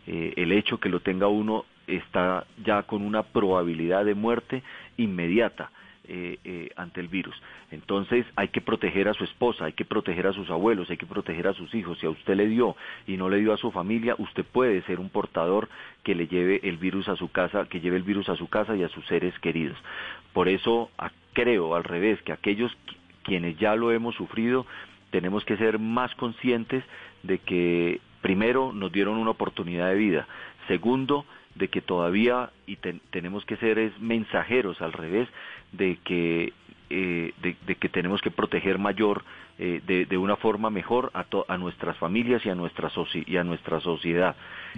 Eh, el hecho que lo tenga uno está ya con una probabilidad de muerte inmediata. Eh, eh, ante el virus. Entonces hay que proteger a su esposa, hay que proteger a sus abuelos, hay que proteger a sus hijos. Si a usted le dio y no le dio a su familia, usted puede ser un portador que le lleve el virus a su casa, que lleve el virus a su casa y a sus seres queridos. Por eso creo al revés que aquellos quienes ya lo hemos sufrido tenemos que ser más conscientes de que primero nos dieron una oportunidad de vida, segundo de que todavía y tenemos que ser es mensajeros al revés de que eh, de, que tenemos que proteger mayor eh, de, una forma mejor a, a nuestras familias y a nuestra y a nuestra sociedad.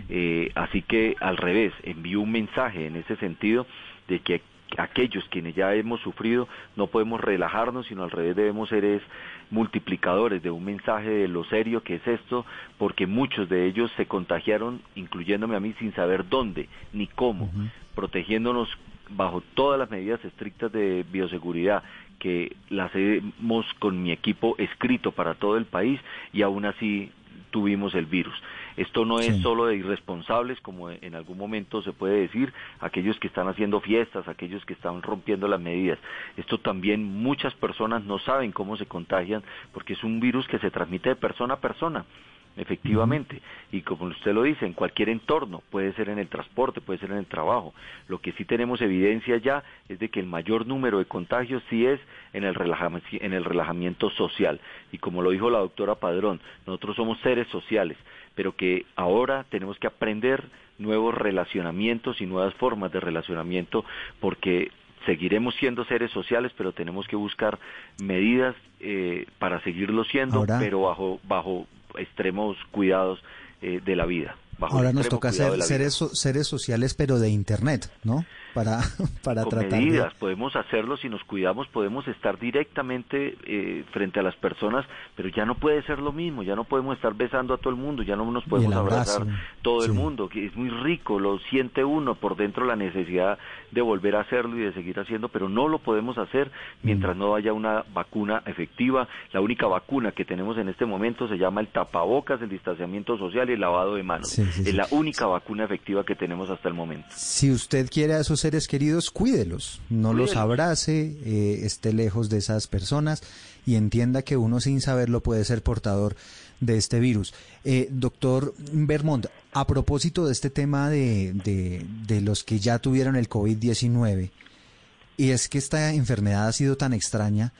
Eh, así que al revés envío un mensaje en ese sentido de que aquellos quienes ya hemos sufrido no podemos relajarnos, sino al revés debemos ser es multiplicadores de un mensaje de lo serio que es esto, porque muchos de ellos se contagiaron, incluyéndome a mí, sin saber dónde ni cómo, protegiéndonos bajo todas las medidas estrictas de bioseguridad que las hemos con mi equipo escrito para todo el país y aún así tuvimos el virus. Esto no es solo de irresponsables, como en algún momento se puede decir, aquellos que están haciendo fiestas, aquellos que están rompiendo las medidas. Esto también muchas personas no saben cómo se contagian porque es un virus que se transmite de persona a persona efectivamente. Y como usted lo dice, en cualquier entorno, puede ser en el transporte, puede ser en el trabajo. Lo que sí tenemos evidencia ya es de que el mayor número de contagios sí es en el, en el relajamiento social. Y como lo dijo la doctora Padrón, nosotros somos seres sociales, pero que ahora tenemos que aprender nuevos relacionamientos y nuevas formas de relacionamiento porque seguiremos siendo seres sociales, pero tenemos que buscar medidas eh, para seguirlo siendo, pero bajo, bajo extremos cuidados eh, de la vida. Ahora nos toca ser seres, seres sociales, pero de Internet, ¿no? Para, para Con tratar medidas, podemos hacerlo si nos cuidamos, podemos estar directamente eh, frente a las personas, pero ya no puede ser lo mismo, ya no podemos estar besando a todo el mundo, ya no nos podemos abrazar todo el mundo, que es muy rico, lo siente uno por dentro la necesidad de volver a hacerlo y de seguir haciendo, pero no lo podemos hacer mientras mm. no haya una vacuna efectiva. La única vacuna que tenemos en este momento se llama el tapabocas, el distanciamiento social y el lavado de manos. es la única vacuna efectiva que tenemos hasta el momento. Si usted quiere a esos seres queridos, cuídelos, no los abrace, eh, esté lejos de esas personas y entienda que uno sin saberlo puede ser portador de este virus. Eh, doctor Bermond, a propósito de este tema de, de, de los que ya tuvieron el COVID-19, y es que esta enfermedad ha sido tan extraña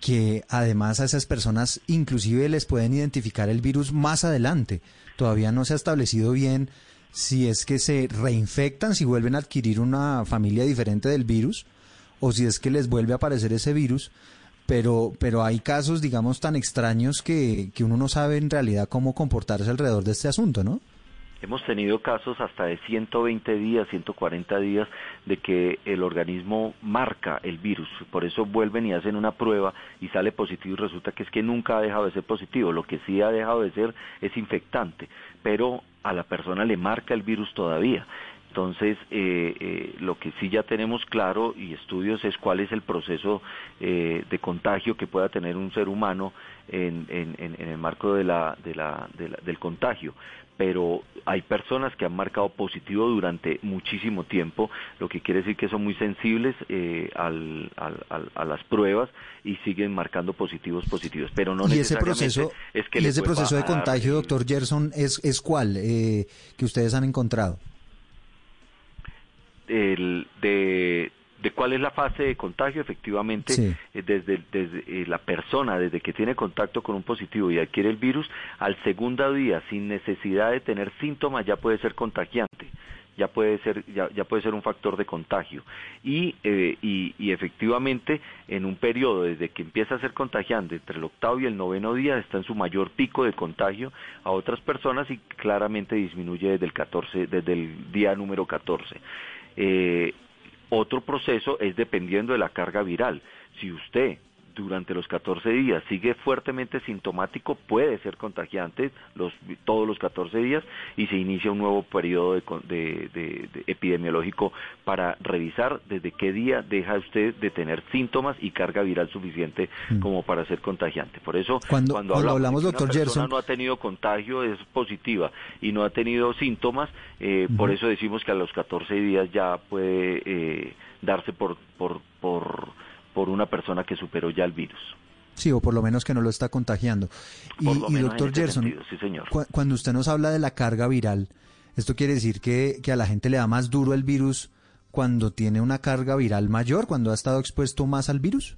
que además a esas personas inclusive les pueden identificar el virus más adelante. Todavía no se ha establecido bien si es que se reinfectan, si vuelven a adquirir una familia diferente del virus, o si es que les vuelve a aparecer ese virus, pero, pero hay casos, digamos, tan extraños que, que uno no sabe en realidad cómo comportarse alrededor de este asunto, ¿no? Hemos tenido casos hasta de 120 días, 140 días de que el organismo marca el virus. Por eso vuelven y hacen una prueba y sale positivo y resulta que es que nunca ha dejado de ser positivo. Lo que sí ha dejado de ser es infectante, pero a la persona le marca el virus todavía. Entonces, eh, eh, lo que sí ya tenemos claro y estudios es cuál es el proceso eh, de contagio que pueda tener un ser humano en, el marco de la, del contagio pero hay personas que han marcado positivo durante muchísimo tiempo, lo que quiere decir que son muy sensibles eh, al, a las pruebas y siguen marcando positivos positivos, pero no ¿Y ese proceso, es que ¿y ese proceso de contagio, doctor Gerson, es, es cuál eh, que ustedes han encontrado? El de de cuál es la fase de contagio, efectivamente, eh, desde, desde eh, la persona, desde que tiene contacto con un positivo y adquiere el virus, al segundo día, sin necesidad de tener síntomas, ya puede ser contagiante ya puede ser ya, ya puede ser un factor de contagio. Y, eh, y, y, efectivamente en un periodo desde que empieza a ser contagiante entre el octavo y el noveno día está en su mayor pico de contagio a otras personas y claramente disminuye desde el 14 desde el día número 14 eh, otro proceso es dependiendo de la carga viral. Si usted durante los 14 días, sigue fuertemente sintomático, puede ser contagiante los, todos los 14 días y se inicia un nuevo periodo de, epidemiológico para revisar desde qué día deja usted de tener síntomas y carga viral suficiente mm. como para ser contagiante. Por eso, cuando, hablamos, de que doctor una persona no ha tenido contagio, es positiva y no ha tenido síntomas, eh, por eso decimos que a los 14 días ya puede eh, darse por, por, por por una persona que superó ya el virus. Sí, o por lo menos que no lo está contagiando. Y, doctor Gerson, cuando usted nos habla de la carga viral, ¿esto quiere decir que, que a la gente le da más duro el virus cuando tiene una carga viral mayor, cuando ha estado expuesto más al virus?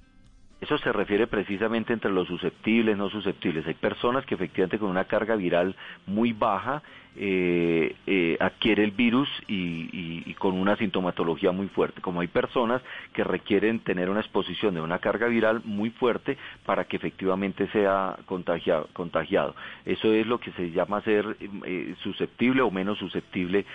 Eso se refiere precisamente entre los susceptibles, no susceptibles. Hay personas que efectivamente con una carga viral muy baja eh, eh, adquiere el virus y, con una sintomatología muy fuerte, como hay personas que requieren tener una exposición de una carga viral muy fuerte para que efectivamente sea contagiado. Eso es lo que se llama ser eh, susceptible o menos susceptible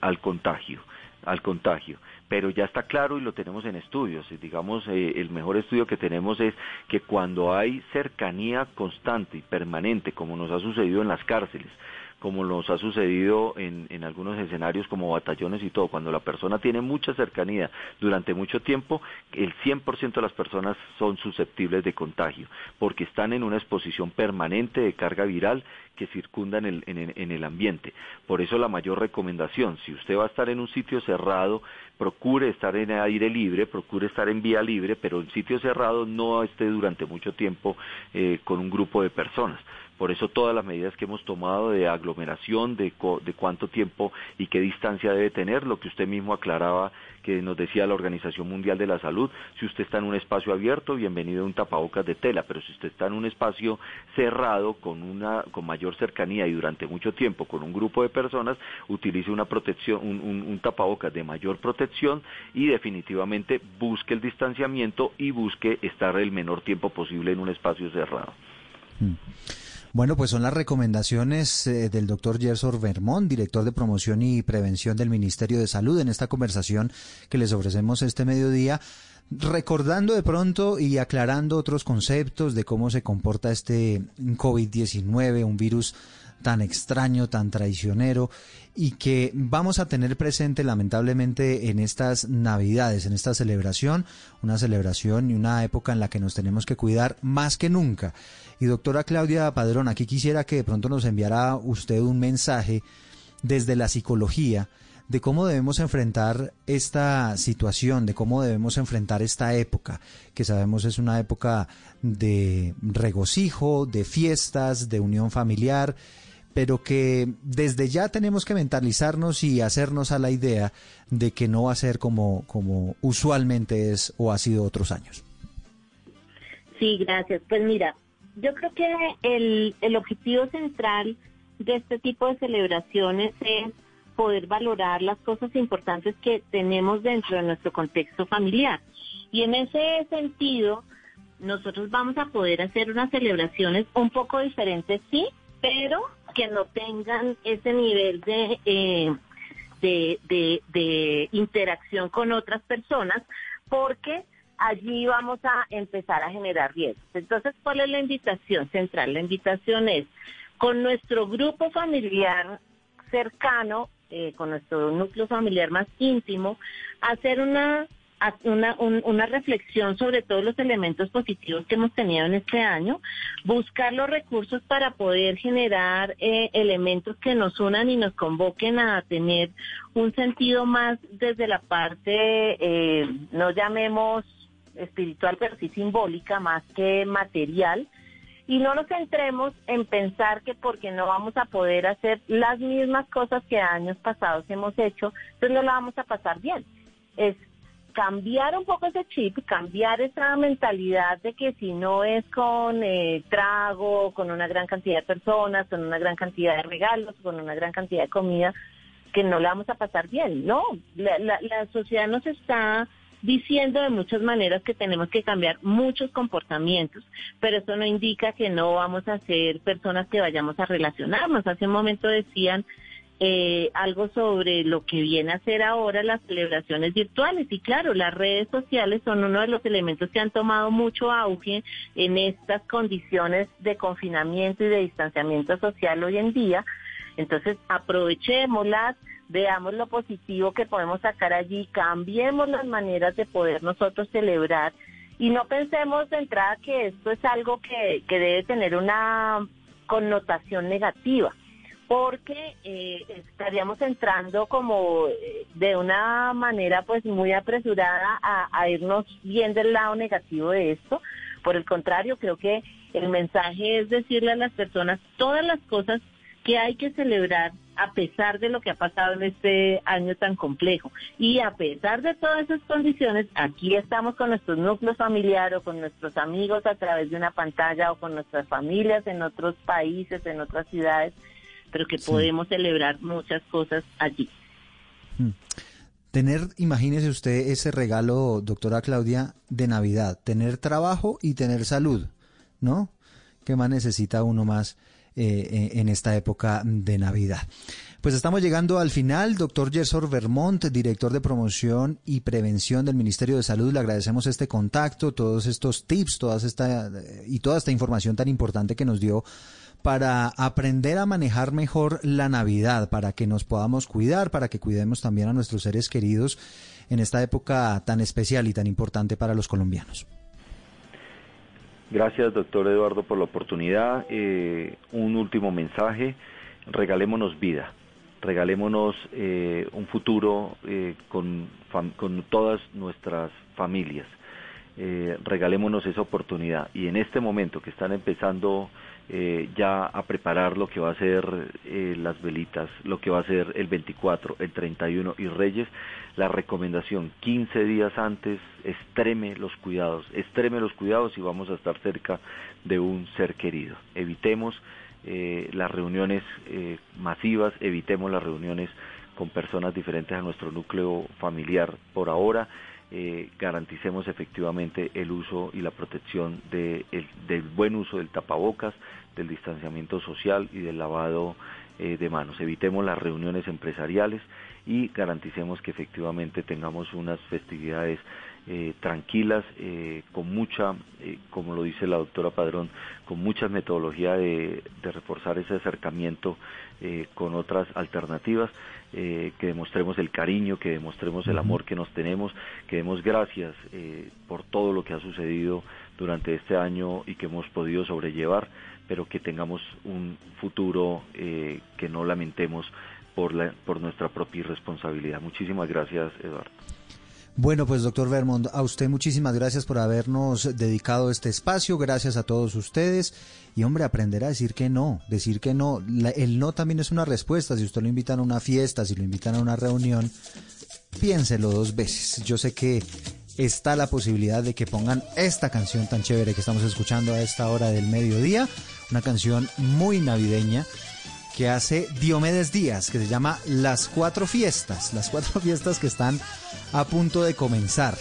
al contagio al contagio pero ya está claro y lo tenemos en estudios. Digamos, eh, el mejor estudio que tenemos es que cuando hay cercanía constante y permanente, como nos ha sucedido en las cárceles, como nos ha sucedido en, en, algunos escenarios como batallones y todo, cuando la persona tiene mucha cercanía durante mucho tiempo, el 100% de las personas son susceptibles de contagio, porque están en una exposición permanente de carga viral que circunda en el, en el ambiente. Por eso la mayor recomendación, si usted va a estar en un sitio cerrado, procure estar en aire libre, procure estar en vía libre, pero en sitio cerrado no esté durante mucho tiempo eh, con un grupo de personas. Por eso todas las medidas que hemos tomado de aglomeración, de, de cuánto tiempo y qué distancia debe tener, lo que usted mismo aclaraba que nos decía la Organización Mundial de la Salud, si usted está en un espacio abierto, bienvenido a un tapabocas de tela, pero si usted está en un espacio cerrado con una con mayor cercanía y durante mucho tiempo con un grupo de personas, utilice una protección, un, tapabocas de mayor protección y definitivamente busque el distanciamiento y busque estar el menor tiempo posible en un espacio cerrado. Mm. Bueno, pues son las recomendaciones eh, del doctor Gerson Vermont, director de promoción y prevención del Ministerio de Salud, en esta conversación que les ofrecemos este mediodía, recordando de pronto y aclarando otros conceptos de cómo se comporta este COVID-19, un virus tan extraño, tan traicionero y que vamos a tener presente lamentablemente en estas navidades, en esta celebración, una celebración y una época en la que nos tenemos que cuidar más que nunca. Y doctora Claudia Padrón, aquí quisiera que de pronto nos enviara usted un mensaje desde la psicología de cómo debemos enfrentar esta situación, de cómo debemos enfrentar esta época, que sabemos es una época de regocijo, de fiestas, de unión familiar, pero que desde ya tenemos que mentalizarnos y hacernos a la idea de que no va a ser como, como usualmente es o ha sido otros años. Sí, gracias. Pues mira, yo creo que el, el objetivo central de este tipo de celebraciones es poder valorar las cosas importantes que tenemos dentro de nuestro contexto familiar. Y en ese sentido, nosotros vamos a poder hacer unas celebraciones un poco diferentes, sí, pero que no tengan ese nivel de, eh, de, de, de interacción con otras personas, porque allí vamos a empezar a generar riesgos. Entonces, ¿cuál es la invitación central? La invitación es con nuestro grupo familiar cercano, eh, con nuestro núcleo familiar más íntimo, hacer una una, una reflexión sobre todos los elementos positivos que hemos tenido en este año, buscar los recursos para poder generar eh, elementos que nos unan y nos convoquen a tener un sentido más desde la parte, eh, no llamemos espiritual, pero sí simbólica, más que material, y no nos centremos en pensar que porque no vamos a poder hacer las mismas cosas que años pasados hemos hecho, entonces no la vamos a pasar bien. Es cambiar un poco ese chip, cambiar esa mentalidad de que si no es con eh, trago, con una gran cantidad de personas, con una gran cantidad de regalos, con una gran cantidad de comida, que no la vamos a pasar bien. No, la, la sociedad nos está diciendo de muchas maneras que tenemos que cambiar muchos comportamientos, pero eso no indica que no vamos a ser personas que vayamos a relacionarnos. Hace un momento decían eh, algo sobre lo que viene a ser ahora las celebraciones virtuales. Y claro, las redes sociales son uno de los elementos que han tomado mucho auge en estas condiciones de confinamiento y de distanciamiento social hoy en día. Entonces, aprovechémoslas, veamos lo positivo que podemos sacar allí, cambiemos las maneras de poder nosotros celebrar y no pensemos de entrada que esto es algo que, que debe tener una connotación negativa porque eh, estaríamos entrando como eh, de una manera pues muy apresurada a, irnos bien del lado negativo de esto. Por el contrario, creo que el mensaje es decirle a las personas todas las cosas que hay que celebrar a pesar de lo que ha pasado en este año tan complejo. Y a pesar de todas esas condiciones, aquí estamos con nuestros núcleos familiares o con nuestros amigos a través de una pantalla o con nuestras familias en otros países, en otras ciudades pero que podemos celebrar muchas cosas allí. Hmm. Tener, imagínese usted ese regalo, doctora Claudia, de Navidad, tener trabajo y tener salud, ¿no? ¿Qué más necesita uno más eh, en esta época de Navidad? Pues estamos llegando al final. Doctor Gersor Vermont, director de promoción y prevención del Ministerio de Salud, le agradecemos este contacto, todos estos tips, todas esta, y toda esta información tan importante que nos dio para aprender a manejar mejor la Navidad, para que nos podamos cuidar, para que cuidemos también a nuestros seres queridos en esta época tan especial y tan importante para los colombianos. Gracias, doctor Eduardo, por la oportunidad. Eh, un último mensaje, regalémonos vida, regalémonos eh, un futuro eh, con, con, todas nuestras familias, regalémonos esa oportunidad. Y en este momento que están empezando eh, ya a preparar lo que va a ser eh, las velitas, lo que va a ser el 24, el 31 y Reyes, la recomendación 15 días antes, extreme los cuidados, extreme los cuidados y vamos a estar cerca de un ser querido. Evitemos eh, las reuniones masivas, evitemos las reuniones con personas diferentes a nuestro núcleo familiar por ahora. Garanticemos efectivamente el uso y la protección del buen uso del tapabocas, del distanciamiento social y del lavado eh, de manos. Evitemos las reuniones empresariales y garanticemos que efectivamente tengamos unas festividades eh, tranquilas, eh, con mucha, como lo dice la doctora Padrón, con mucha metodología de, reforzar ese acercamiento con otras alternativas, que demostremos el cariño, que demostremos el amor que nos tenemos, que demos gracias por todo lo que ha sucedido durante este año y que hemos podido sobrellevar pero que tengamos un futuro eh, que no lamentemos por, la, por nuestra propia irresponsabilidad. Muchísimas gracias, Eduardo. Bueno, pues doctor Vermont, a usted muchísimas gracias por habernos dedicado este espacio, gracias a todos ustedes. Y hombre, aprender a decir que no, decir que no, el no también es una respuesta, si usted lo invitan a una fiesta, si lo invitan a una reunión, piénselo dos veces. Yo sé que está la posibilidad de que pongan esta canción tan chévere que estamos escuchando a esta hora del mediodía, una canción muy navideña que hace Diomedes Díaz, que se llama Las Cuatro Fiestas, las cuatro fiestas que están a punto de comenzar.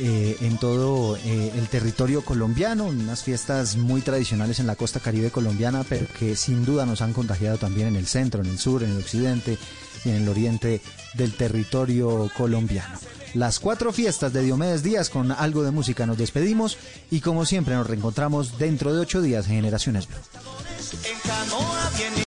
Eh, en todo eh, el territorio colombiano, unas fiestas muy tradicionales en la costa caribe colombiana, pero que sin duda nos han contagiado también en el centro, en el sur, en el occidente y en el oriente del territorio colombiano las cuatro fiestas de Diomedes Díaz con algo de música nos despedimos y como siempre nos reencontramos dentro de ocho días en Generaciones Blue.